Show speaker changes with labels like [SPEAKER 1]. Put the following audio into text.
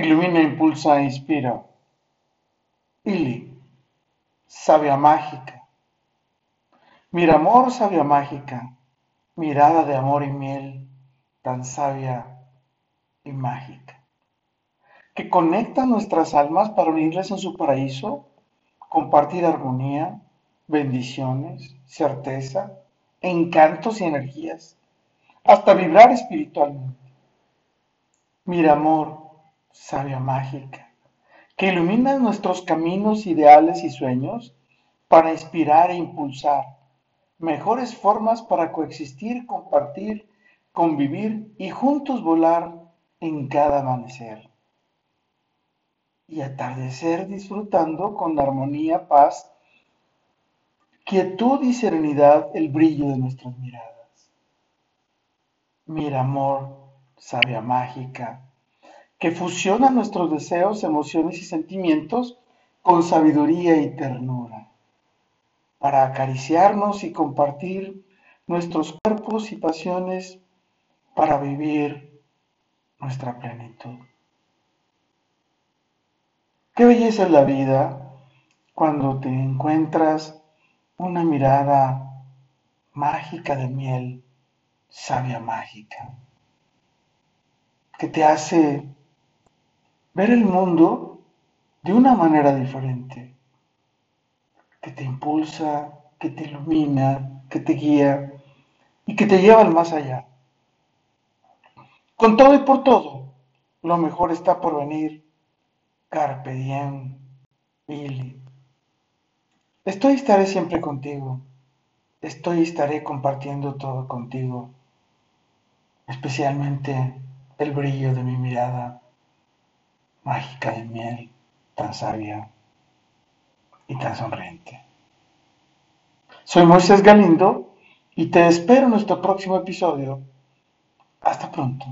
[SPEAKER 1] Ilumina, impulsa, inspira. Ili, sabia mágica. Mira amor, sabia mágica. Mirada de amor y miel, tan sabia y mágica. Que conecta nuestras almas para unirles en su paraíso, compartir armonía, bendiciones, certeza, encantos y energías, hasta vibrar espiritualmente. Mira sabia mágica, que ilumina nuestros caminos, ideales y sueños para inspirar e impulsar mejores formas para coexistir, compartir, convivir y juntos volar en cada amanecer. Y atardecer disfrutando con armonía, paz, quietud y serenidad el brillo de nuestras miradas. Mira amor, sabia mágica, que fusiona nuestros deseos, emociones y sentimientos con sabiduría y ternura, para acariciarnos y compartir nuestros cuerpos y pasiones para vivir nuestra plenitud. Qué belleza es la vida cuando te encuentras una mirada mágica de miel, sabia mágica, que te hace ver el mundo de una manera diferente, que te impulsa, que te ilumina, que te guía y que te lleva al más allá. Con todo y por todo, lo mejor está por venir. Carpe diem, Billy. Estoy y estaré siempre contigo. Estoy y estaré compartiendo todo contigo, especialmente el brillo de mi mirada mágica de miel, tan sabia y tan sonriente. Soy Moisés Galindo y te espero en nuestro próximo episodio. Hasta pronto.